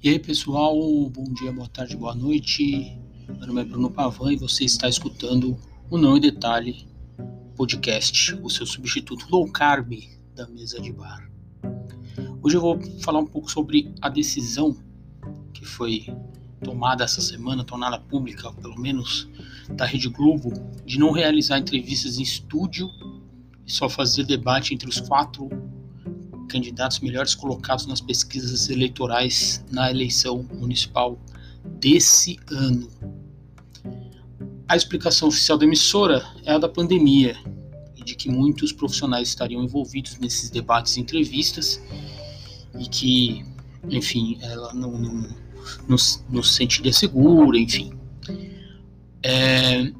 E aí, pessoal, bom dia, boa tarde, boa noite. Meu nome é Bruno Pavan e você está escutando o Não em Detalhe podcast, o seu substituto low carb da mesa de bar. Hoje eu vou falar um pouco sobre a decisão que foi tomada essa semana, tornada pública, pelo menos da Rede Globo, de não realizar entrevistas em estúdio e só fazer debate entre os quatro candidatos melhores colocados nas pesquisas eleitorais na eleição municipal desse ano. A explicação oficial da emissora é a da pandemia e de que muitos profissionais estariam envolvidos nesses debates e entrevistas e que, enfim, ela não, não, não, não se sentiria segura, enfim. É,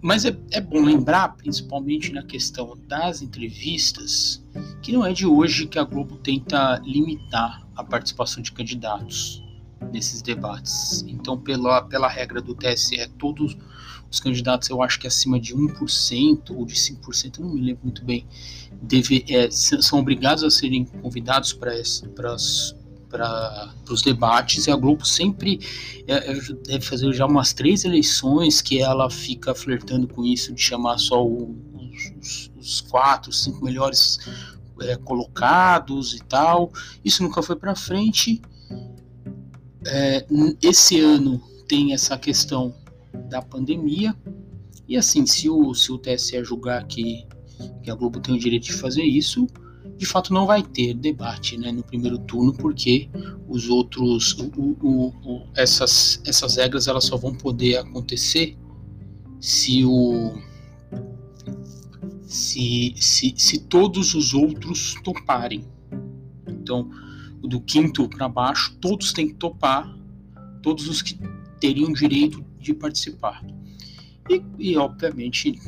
mas é, é bom lembrar, principalmente na questão das entrevistas, que não é de hoje que a Globo tenta limitar a participação de candidatos nesses debates. Então, pela, pela regra do TSE, todos os candidatos, eu acho que acima de 1% ou de 5%, não me lembro muito bem, deve, é, são obrigados a serem convidados para para os debates e a Globo sempre é, é, deve fazer já umas três eleições que ela fica flertando com isso de chamar só o, os, os, quatro, cinco melhores é, colocados e tal. Isso nunca foi para frente. É, esse ano tem essa questão da pandemia e assim se o, se o TSE julgar que, que a Globo tem o direito de fazer isso de fato não vai ter debate né, no primeiro turno, porque os outros, o, o, o, essas, essas regras elas só vão poder acontecer se o se, se, se todos os outros toparem. Então, do quinto para baixo, todos têm que topar, todos os que teriam direito de participar. E, e obviamente,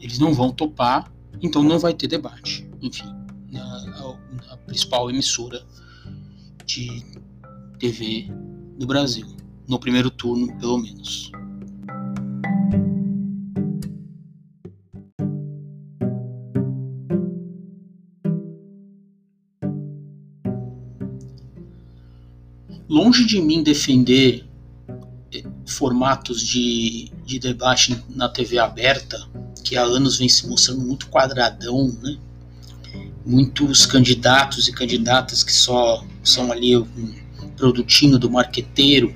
eles não vão topar, então não vai ter debate. Enfim principal emissora de TV do Brasil, no primeiro turno, pelo menos. Longe de mim defender eh, formatos de, de debate na TV aberta, que há anos vem se mostrando muito quadradão, né? Muitos candidatos e candidatas que só são ali um produtinho do marqueteiro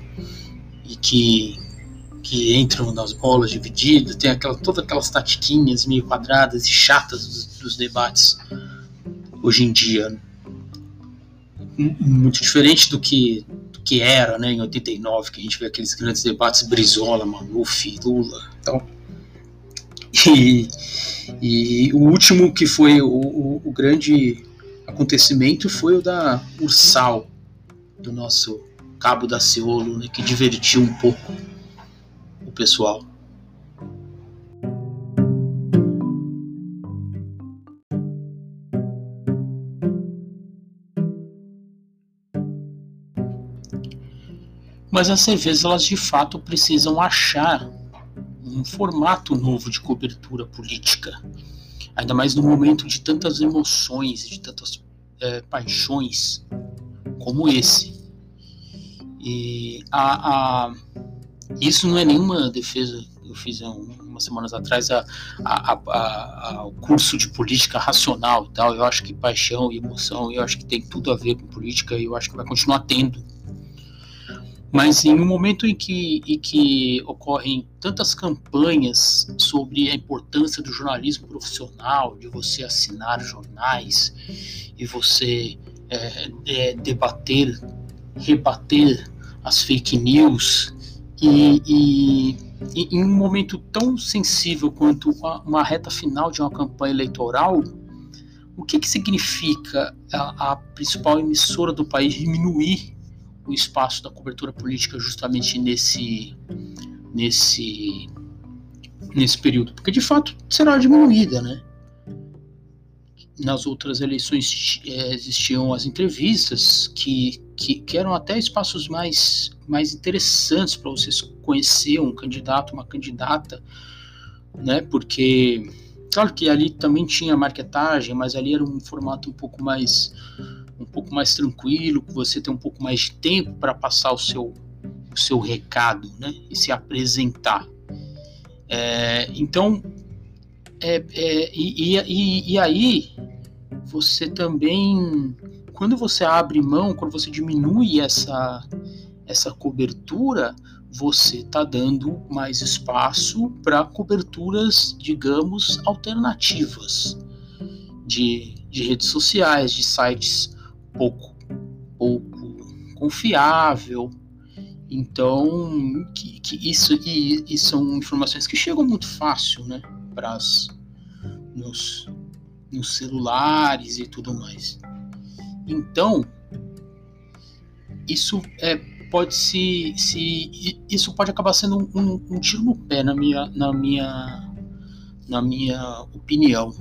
e que que entram nas bolas divididas, tem aquela, todas aquelas tatiquinhas meio quadradas e chatas dos, dos debates hoje em dia. Muito diferente do que, do que era né, em 89, que a gente vê aqueles grandes debates Brizola, Maluf, Lula. Então, e, e o último que foi o, o, o grande acontecimento foi o da Ursal, do nosso Cabo da Ciolo, né, que divertiu um pouco o pessoal. Mas as CVs elas de fato precisam achar um formato novo de cobertura política, ainda mais no momento de tantas emoções, de tantas é, paixões como esse. E a, a, isso não é nenhuma defesa. Eu fiz um, umas semanas atrás a, a, o curso de política racional e tal. Eu acho que paixão e emoção, eu acho que tem tudo a ver com política e eu acho que vai continuar tendo mas em um momento em que, em que ocorrem tantas campanhas sobre a importância do jornalismo profissional, de você assinar jornais e você é, é, debater, rebater as fake news, e, e, e, em um momento tão sensível quanto uma, uma, reta final de uma campanha eleitoral, o que, que significa a, a principal emissora do país diminuir o espaço da cobertura política justamente nesse nesse nesse período, porque de fato será diminuída, né? Nas outras eleições é, existiam as entrevistas que, que, que, eram até espaços mais, mais interessantes para vocês conhecer um candidato, uma candidata, né? Porque claro que ali também tinha marketagem, mas ali era um formato um pouco mais um pouco mais tranquilo, que você tem um pouco mais de tempo para passar o seu, o seu recado, né? E se apresentar. É, então, é, é, e, e, e aí você também, quando você abre mão, quando você diminui essa, essa cobertura, você está dando mais espaço para coberturas, digamos, alternativas de, de redes sociais, de sites pouco, pouco confiável. Então, que, que isso e, e, são informações que chegam muito fácil, né, para nos, nos celulares e tudo mais. Então, isso é pode se, se isso pode acabar sendo um, um, um tiro no pé na minha na minha na minha opinião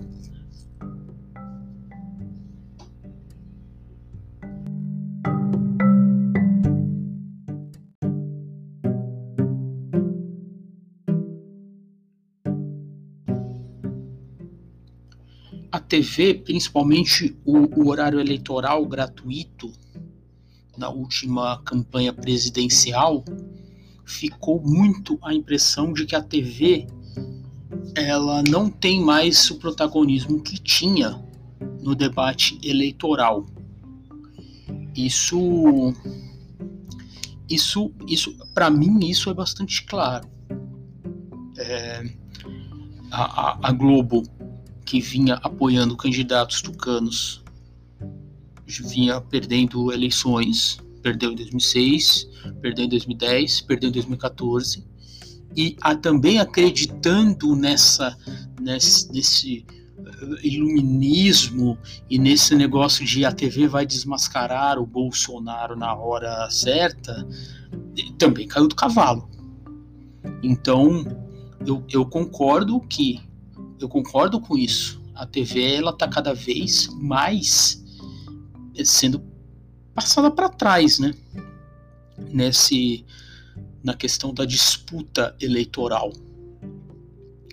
TV, principalmente o, o horário eleitoral gratuito, na última campanha presidencial, ficou muito a impressão de que a TV ela não tem mais o protagonismo que tinha no debate eleitoral. Isso isso isso para mim isso é bastante claro. É, a, a, a Globo que vinha apoiando candidatos tucanos vinha perdendo eleições, perdeu em 2006, perdeu em 2010, perdeu em 2014 e a, também acreditando nessa nesse, nesse eh, iluminismo e nesse negócio de a TV vai desmascarar o Bolsonaro na hora certa, também caiu do cavalo. Então, eu, eu concordo que eu concordo com isso. A TV ela está cada vez mais sendo passada para trás, né? Nesse na questão da disputa eleitoral.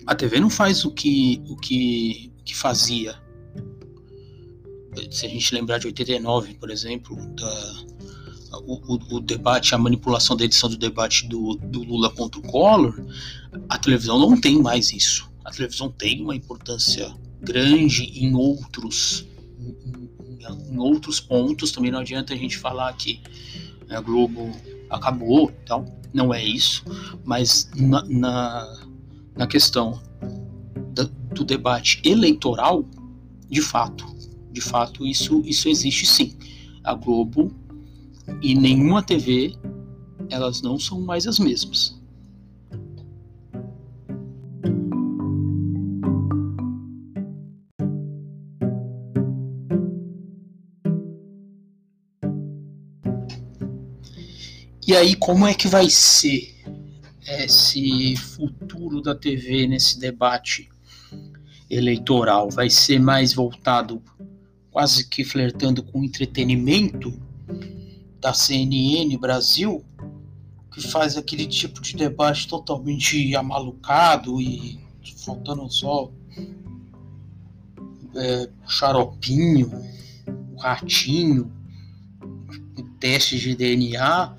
A TV não faz o que o que, que fazia. Se a gente lembrar de 89, por exemplo, da, o, o, o, debate, a manipulação da edição do debate do, do Lula contra o Collor, a televisão não tem mais isso. A televisão tem uma importância grande em outros em outros pontos. Também não adianta a gente falar que a Globo acabou, então não é isso. Mas na, na, na questão da, do debate eleitoral, de fato, de fato isso isso existe sim. A Globo e nenhuma TV elas não são mais as mesmas. E aí, como é que vai ser esse futuro da TV nesse debate eleitoral? Vai ser mais voltado, quase que flertando com o entretenimento da CNN Brasil, que faz aquele tipo de debate totalmente amalucado e faltando só é, o xaropinho, o ratinho, o teste de DNA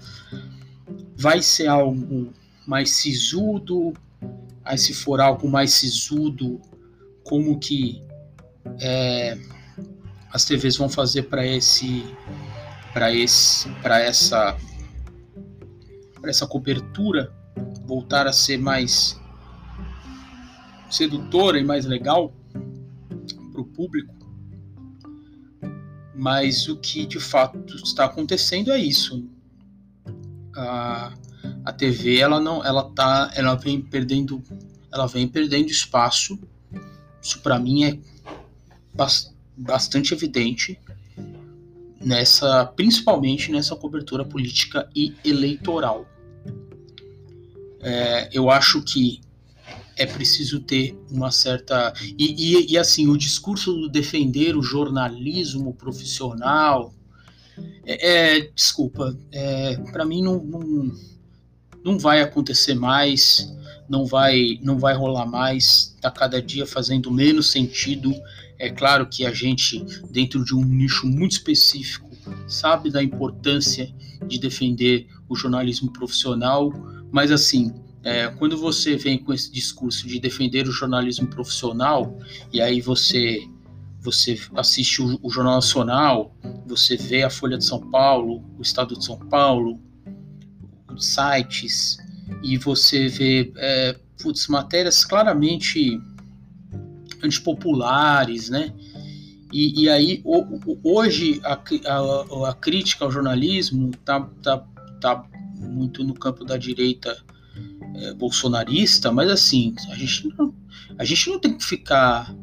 vai ser algo mais sisudo, aí se for algo mais sisudo, como que é, as TVs vão fazer para esse para esse para essa para essa cobertura voltar a ser mais sedutora e mais legal para o público? Mas o que de fato está acontecendo é isso a, a TV ela não ela tá ela vem perdendo ela vem perdendo espaço. Isso para mim é bastante evidente nessa principalmente nessa cobertura política e eleitoral. É, eu acho que é preciso ter uma certa e, e, e assim o discurso do defender o jornalismo profissional é, é, desculpa, é, para mim não, não, não vai acontecer mais, não vai, não vai rolar mais, está cada dia fazendo menos sentido. É claro que a gente, dentro de um nicho muito específico, sabe da importância de defender o jornalismo profissional, mas assim, é, quando você vem com esse discurso de defender o jornalismo profissional, e aí você você assiste o, o, Jornal Nacional, você vê a Folha de São Paulo, o Estado de São Paulo, sites, e você vê é, putz, matérias claramente antipopulares, né? E, e aí, o, hoje, a, a, a, crítica ao jornalismo tá, tá, tá muito no campo da direita é, bolsonarista, mas assim, a gente, não, a gente não tem que ficar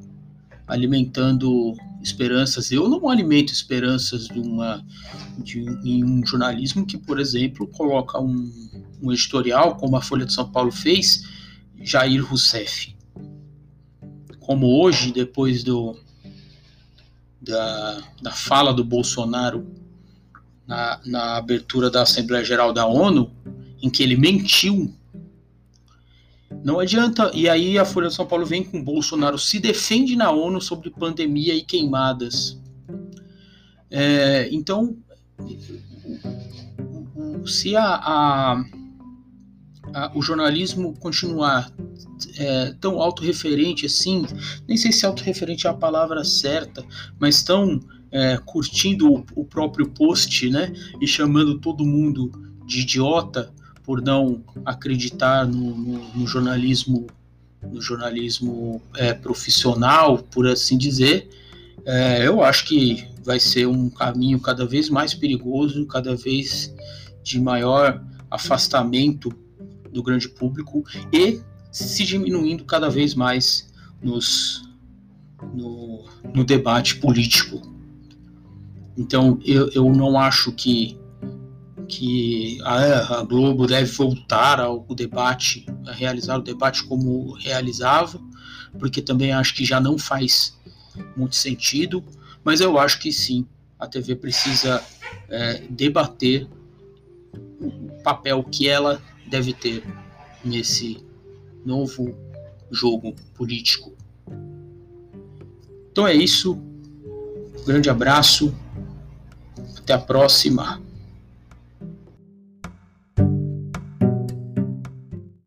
alimentando esperanças. Eu não alimento esperanças de uma, de, em um jornalismo que, por exemplo, coloca um, um editorial, como a Folha de São Paulo fez, Jair Rousseff. Como hoje, depois do, da, da fala do Bolsonaro na, na abertura da Assembleia Geral da ONU, em que ele mentiu não adianta. E aí a Folha de São Paulo vem com Bolsonaro se defende na ONU sobre pandemia e queimadas. É, então, se a, a, a, o jornalismo continuar é, tão autorreferente assim, nem sei se autorreferente é a palavra certa, mas tão é, curtindo o, o próprio post, né, e chamando todo mundo de idiota, por não acreditar no, no, no jornalismo no jornalismo é, profissional, por assim dizer, é, eu acho que vai ser um caminho cada vez mais perigoso, cada vez de maior afastamento do grande público e se diminuindo cada vez mais nos, no, no debate político. Então, eu, eu não acho que que a, a Globo deve voltar ao debate, a realizar o debate como realizava, porque também acho que já não faz muito sentido, mas eu acho que sim, a TV precisa é, debater o papel que ela deve ter nesse novo jogo político. Então é isso. Um grande abraço. Até a próxima.